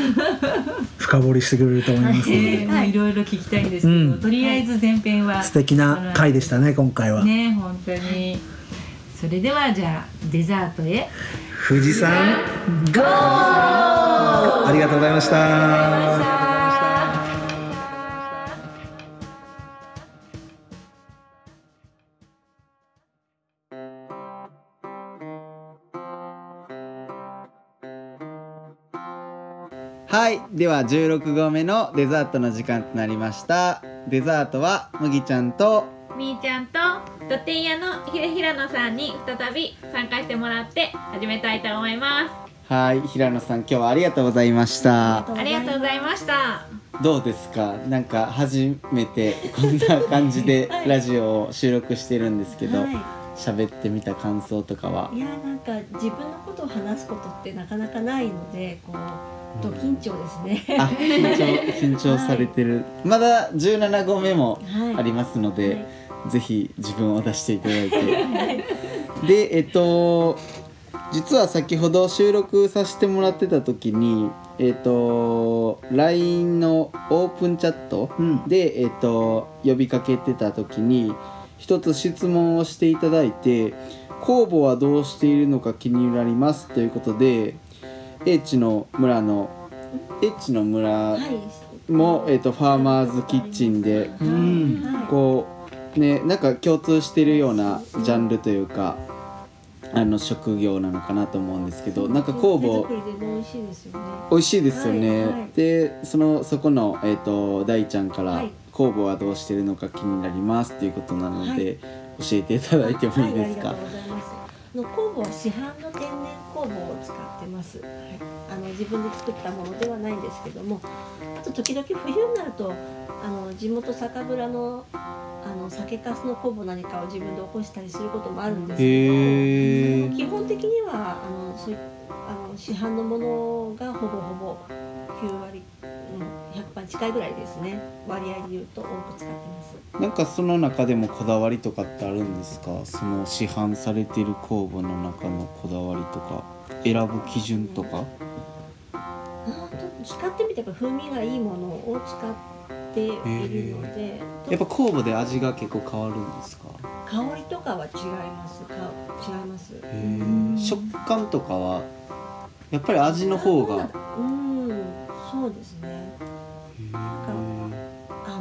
深掘りしてくれると思います。のでいろいろ聞きたいんですけど、うん。とりあえず前編は素敵な回でしたね今回は。ね本当にそれではじゃあデザートへ。富士山ゴー。ありがとうございました。はい。では16号目のデザートの時間となりました。デザートは麦ちゃんとみーちゃんとドテン屋のひ平野さんに再び参加してもらって始めたいと思いまはい平野さん今日はありがとうございました。すありがとうございました。どうですか？なんか初めてこんな感じでラジオを収録してるんですけどは喋ってみた感想とかは？いいやなんか自分のことを話すことってなかなかないのでこうド緊張ですね。あ緊張緊張されてる、[laughs] まだ17号目もはい。ありますので、はいぜひ自分を出していただいて。でえっと実は先ほど収録させてもらってた時にえっと LINE のオープンチャットうん。で、えっと呼びかけてた時に一つ質問をしていただいて酵母はどうしているのか気になりますということで英知の村の英知の村はい。も、えっとファーマーズキッチンでうん。はいこうねなんか共通してるようなジャンルというかあの職業なのかなと思うんですけどなんか酵母美味しいですよね。美味しいですよね、はいはい。でそのそこの、えー、と大ちゃんから、はい。酵母はどうしてるのか気になりますっていうことなので、はい。教えていただいてもいいですか、はい、ありがとうございます。あの酵母は市販の天然酵母を使ってます。はい、あの自分で作ったものではないんですけども、あと時々冬になるとあの地元酒蔵のあの酒粕の酵母何かを自分で起こしたりすることもあるんですけど、基本的にはあのそういあの市販のものがほぼほぼ9割、うん、100%近いぐらいですね。割合で言うと多く使ってます。なんかその中でもこだわりとかってあるんですか？その市販されてる酵母の中のこだわりとか選ぶ基準とかあと使ってみて風味がいいものを使っているので、やっぱ酵母で味が結構変わるんですか？香りとかは違います。か違います。へー。食感とかはやっぱり味の方がうんそうですね。へー。あ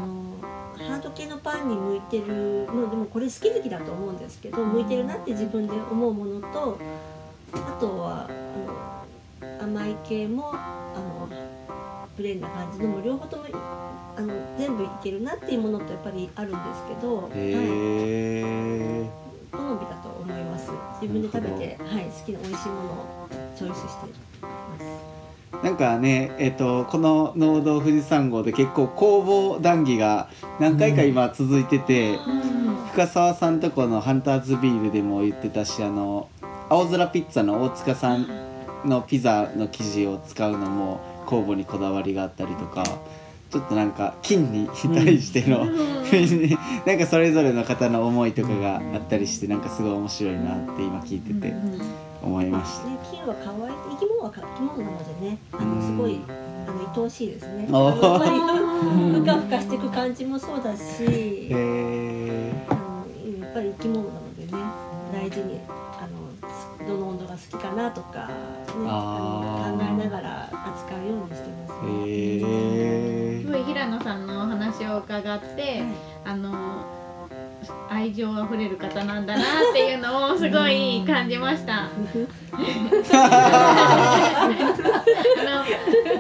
のハード系のパンに向いてるのでもこれ好き好きだと思うんですけど向いてるなって自分で思うものとあとはあの甘い系もあのプレーンな感じのも両方ともあの全部いけるなっていうものとやっぱりあるんですけど、はい、好みだと思います。自分で食べて、はい、好きな美味しいものをチョイスしてます。なんかねえっ、とこの農道富士山号で結構工房談義が何回か今続いてて、深澤さんとこのハンターズビールでも言ってたしあの青空ピッツァの大塚さんのピザの生地を使うのも酵母にこだわりがあったりとかちょっとなんか金に対しての、[laughs] なんかそれぞれの方の思いとかがあったりしてなんかすごい面白いなって今聞いてて思いました。ね、金は可愛い生き物はか生き物なのでねあのすごいあの愛おしいですね。やっぱり [laughs] ふかふかしていく感じもそうだし、へあのやっぱり生き物なのでね大事にあのどの温度が好きかなとか、ね、考えながら扱うようにしてます、ーね。へーすごい平野さんのお話を伺って、あの愛情あふれる方なんだなっていうのをすごい感じました。あの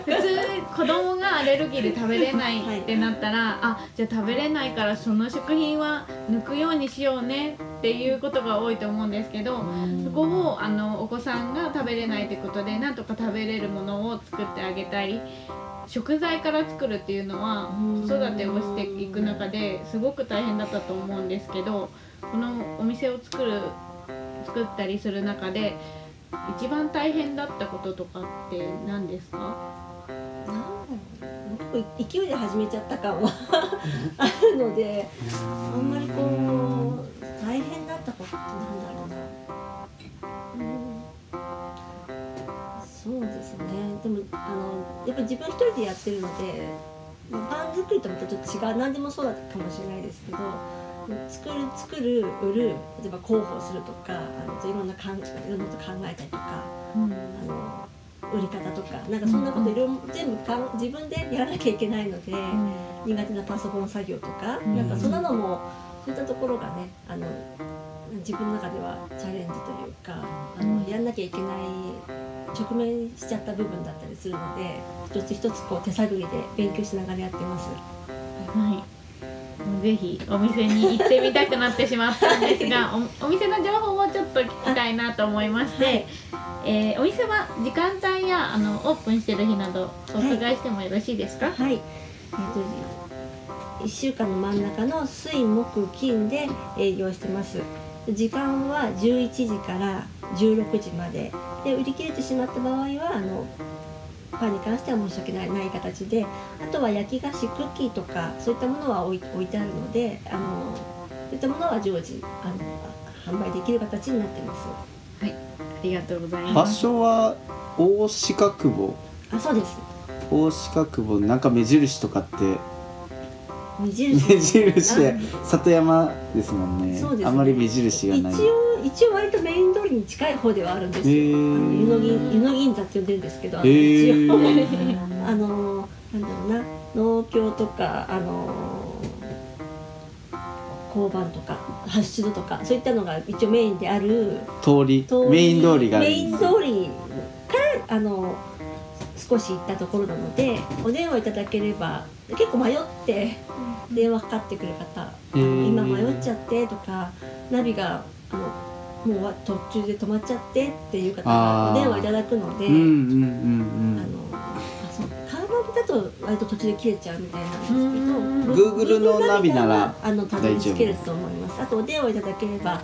普通子供がアレルギーで食べれないってなったら、あじゃあ食べれないからその食品は抜くようにしようねっていうことが多いと思うんですけど、そこをあのお子さんが食べれないってことでなんとか食べれるものを作ってあげたり食材から作るっていうのはうん。子育てをしていく中ですごく大変だったと思うんですけどこのお店を作る作ったりする中で一番大変だったこととかって何ですか？勢いで始めちゃった感は [laughs] あるのであんまりこう大変だったことってなんだろうな、うん、そうですね。でもあのやっぱり自分一人でやってるので、まあ、パン作りとまたちょっと違う何でもそうだったかもしれないですけど作る作る売る例えば広報するとかあのいろんなかんいろんなこと考えたりとか。あの売り方とかなんかそんなこといろいろ全部かん自分でやらなきゃいけないので、苦手なパソコン作業とか、うんなんかそんなのもそういったところがねあの自分の中ではチャレンジというかあのやんなきゃいけない直面しちゃった部分だったりするので一つ一つこう手探りで勉強しながらやってます。はい。ぜひお店に行ってみたくなってしまったんですが [laughs] おお店の情報をちょっと聞きたいなと思いまして、えーお店は時間帯やあのオープンしてる日などお伺いしてもよろしいですか、はい、えっ、と1週間の真ん中の水木金で営業してます時間は11時から16時まで。で売り切れてしまった場合はあのパンに関しては申し訳ないない形であとは焼き菓子クッキーとかそういったものは置い置いてあるのであのそういったものは常時あの販売できる形になってます。ありがとうござい場ます。所は大鹿久保あそうです。大鹿久保なんか目印とかって目印。目印。や里山ですもんね。そうですね。あまり目印がない。一応一応割とメイン通りに近い方ではあるんですよ。へー。あの湯の銀湯の銀座って呼んでるんですけど、一応。[laughs] あのなんだろうな。農協とかあの交番とかハッシュドとかそういったのが一応メインである。通り。メイン通りがメイン通りからあの少し行ったところなのでお電話いただければ結構迷って電話かかってくる方今迷っちゃってとかナビがあのもうわ途中で止まっちゃってっていう方がお電話いただくので、だと割と途中で切れちゃうみたいなんですけど Google のナビならはあのたどり着けると思います。あとお電話いただければ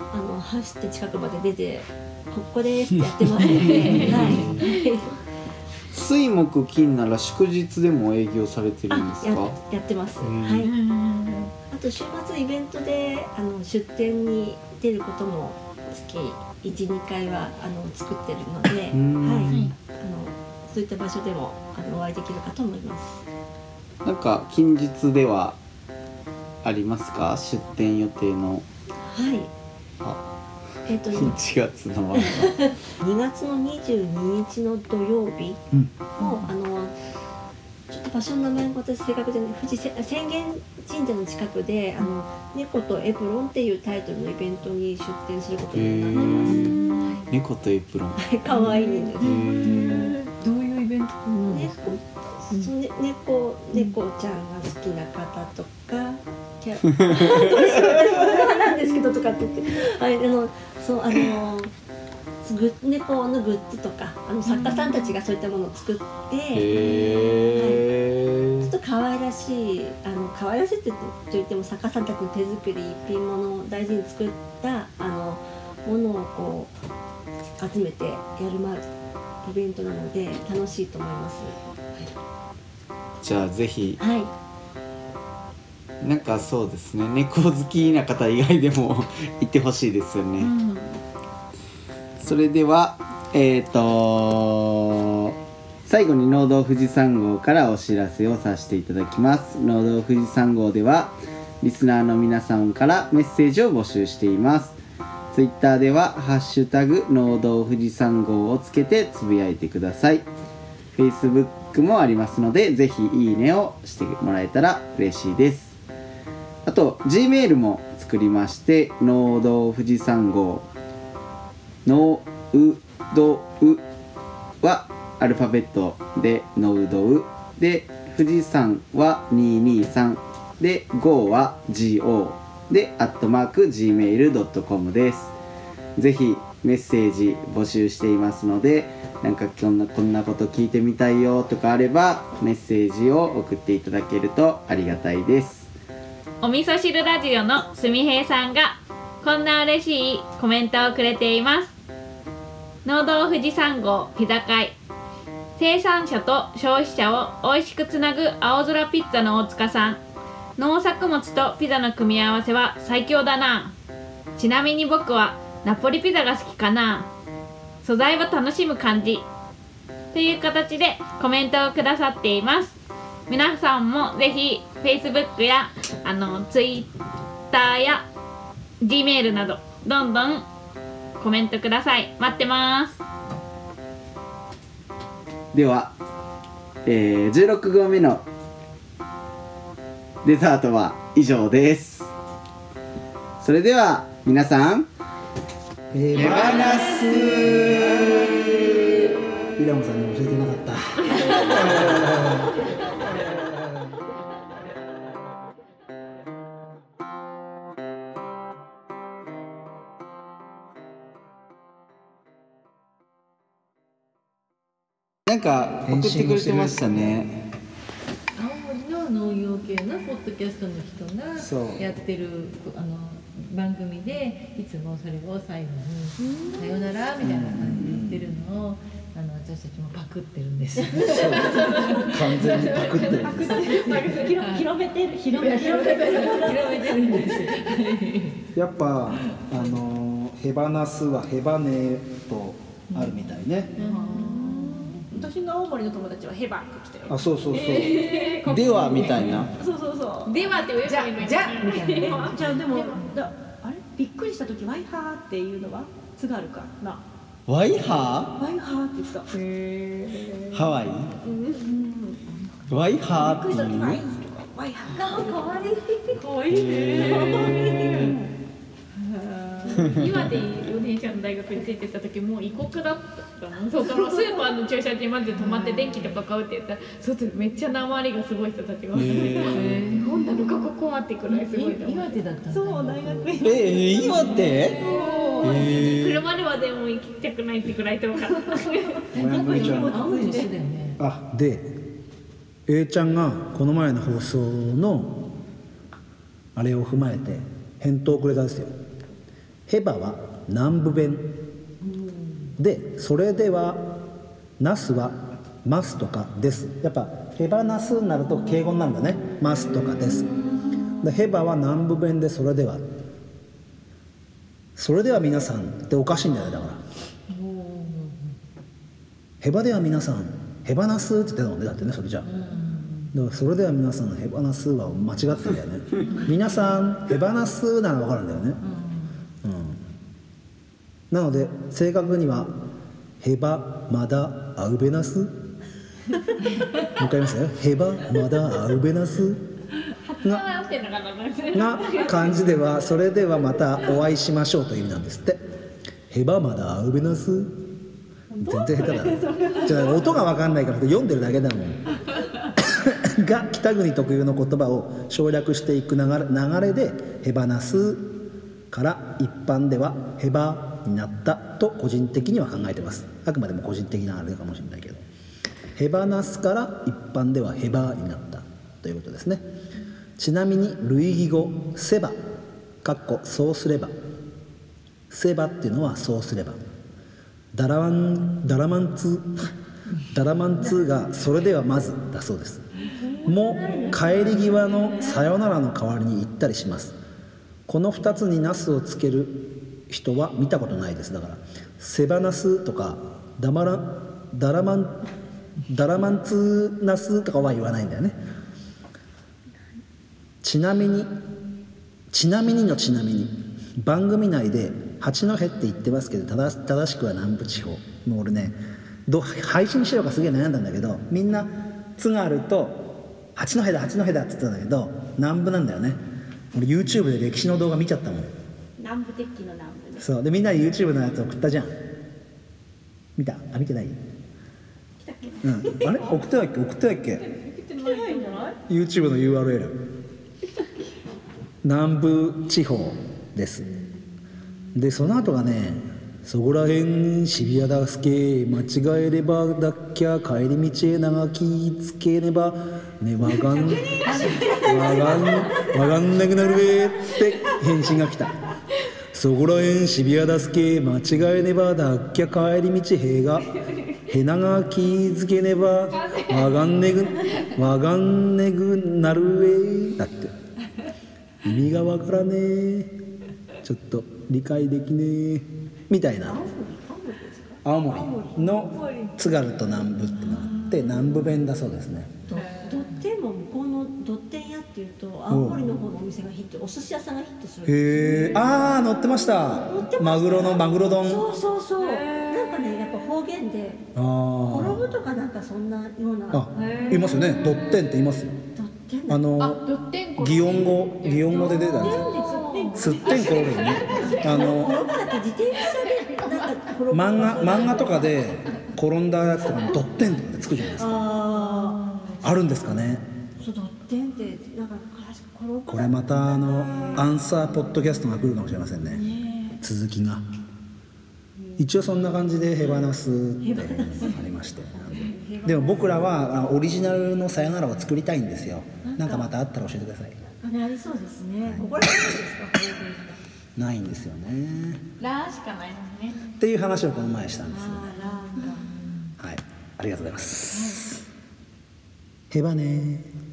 あの走って近くまで出てここですってやってますので、[laughs] はい、水木金なら祝日でも営業されてるんですあやかやってます、はい。うん。あと週末イベントであの出店に出ることも月12回はあの作ってるので、はい、あうんのそういった場所でもあのお会いできるかと思います。なんか近日ではありますか？出店予定の。はい。あえっ、[laughs] と1月の終わ2月の22日の土曜日うん。も、あのちょっと場所の名前が私正確じゃない。富士せ浅間神社の近くで「あの猫とエプロン」っていうタイトルのイベントに出店することになってます。り猫とエプロン。へ可愛いね。ー。どういうイベント猫。そのね猫猫ちゃんが好きな方とか、キャどうしようなんですけどとかって言って。ああのそうあのグ猫のグッズとかあの作家さんたちがそういったものを作って、へー。ちょっと可愛らしいあの可愛らしいって言っても作家さんたちの手作り一品物を大事に作ったあのものをこう集めてやるまイベントなので楽しいと思います。はいじゃあぜひはい。なんかそうですね猫好きな方以外でも [laughs] 行ってほしいですよね、うんそれではえっ、と最後に農道富士山号からお知らせをさせていただきます。農道富士山号ではリスナーの皆さんからメッセージを募集しています。ツイッターでは「ハッシュタグ農道富士山号」をつけてつぶやいてください。Facebook もありますのでぜひいいねをしてもらえたら嬉しいです。あと G メールも作りまして農道富士山号のうどうはアルファベットでのうどうで富士山は223で GO は GO でアットマーク Gmail.com ですぜひメッセージ募集していますのでなんかこんなこんなこと聞いてみたいよとかあればメッセージを送っていただけるとありがたいですお味噌汁ラジオのすみへいさんがこんな嬉しいコメントをくれています農道富士山号ピザ会。生産者と消費者を美味しくつなぐ青空ピッツァの大塚さん。農作物とピザの組み合わせは最強だな。ちなみに僕はナポリピザが好きかな。素材を楽しむ感じ。という形でコメントをくださっています。皆さんもぜひ Facebook やあの Twitter や Gmail などどんどんコメントください。待ってます。では、えー、16号目のデザートは以上です。それでは皆さんえ手放すイラモさんに教えてなかった [laughs] なんか送ってくれてましたね。青森の農業系のポッドキャストの人がそう。やってるあの番組でいつもそれを最後に「さよなら」みたいな感じで言ってるのをあの私たちもパクってるんです。よ。完全にパクってるんです。広広めてる。広めてる。広めてるんです。よ。やっぱあのヘバナスはヘバネとあるみたいね、私の青森の友達はヘバって来たよ。あそうそうそう、ではみたいな。そうそうそう。ではっておじゃじゃみたいな。じゃあでもだあれ？びっくりした時ワイハーっていうのは？津軽か。な。ワイハワイハーって言ってた。へえー。ハワイ？ワイハーびっくりしたっていう時ワイハーかわい。いかわいい岩手4年生の大学についてた時もう異国だったもんそうからスー。パーの駐車場にまず止まって電気とか買うって言ったら外でめっちゃ鉛がすごい人たちが「日本なのかここは」ってくらいすごい岩手だったんだ。そう大学院えー、岩手？えー、車ではでも行きたくないってくらい遠かった。あで A ちゃんがこの前の放送のあれを踏まえて返答をくれたんですよヘバは南部弁。でそれではナスはマスとかです。やっぱヘバナスになると敬語になるんだね。マスとかです。でヘバは南部弁でそれでは。それでは皆さんっておかしいんだよねだから。ヘバでは皆さんヘバナスって言ってたもんねだってねそれじゃあ、だからそれでは皆さんヘバナスは間違ってんだよね。皆さんヘバナスなら分かるんだよね、なので正確にはヘバマダアウベナス？[laughs] もう一回言いますよ。ヘバマダアウベナス？が合ってんのかなな感じではそれではまたお会いしましょうという意味なんですって。ヘバマダアウベナス？全然下手だな。じゃあ音が分かんないから読んでるだけだもん。[laughs] が北国特有の言葉を省略していく流れ流れでヘバナスから一般ではヘバになったと個人的には考えてます。あくまでも個人的なあれかもしれないけど。ヘバナスから一般ではヘバになったということですね。ちなみに類義語セバかっこそうすれば。セバっていうのはそうすれば。ダラマンダラマンツ [laughs] ダラマンツーがそれではまずだそうです。も帰り際のさよならの代わりに言ったりします。この2つにナスをつける人は見たことないです。だからセバナスとかダマラダラマンダラマンツナスとかは言わないんだよね。ちなみにちなみにのちなみに番組内で八戸って言ってますけど正しくは南部地方。もう俺ねど配信しようかすげえ悩んだんだけどみんな津軽と八戸だ八戸だって言ってたんだけど南部なんだよね。俺 YouTube で歴史の動画見ちゃったもん。南部鉄器の南部ですそう。でみんなで YouTube のやつ送ったじゃん。見た？あ見てない？うん。あれ？送ってないっけ？送ってないっけ？YouTube の URL 南部地方です。でその後がねそこらへん渋谷だすけ？間違えればだっきゃ帰り道へ長きつけねば。ねわがんわがんわがんなくなるべって返信が来たそこらへん渋谷だすけ間違えねばだっきゃ帰り道へが。へなが気づけねばわがんねぐわがんねぐなるえ。だって。意味がわからねえ。ちょっと理解できねえ。みたいな。青森の津軽と南部ってのがあって南部弁だそうですね。ドッテンも向こうのドッテン屋っていうと青森の方のお店がヒットお寿司屋さんがヒットする。へえああ乗ってました。乗ってました。マグロのマグロ丼。そうそうそう。なんかねやっぱ方言であー。衣とかなんかそんなような。あいますよね。ドッテンって言いますよ。ドッテンあのあドッテンコ擬音語擬音語で出たんですよすってんころるね。あの衣だって自転車でなんか衣漫画漫画とかで転んだやつとかにドッテンとかでつくじゃないですかああるんですかね。これまたあのアンサーポッドキャストが来るかもしれませんね。続きが。一応そんな感じで「ヘバナス」ってありまして。でも僕らはあオリジナルの「さよなら」を作りたいんですよ。なんか。またあったら教えてください。ありそうですね。ここら辺ですか？方言がないんですよね。ラーしかないもんね。っていう話をこの前したんですよあーラーがはい。ありがとうございます、ヘバねー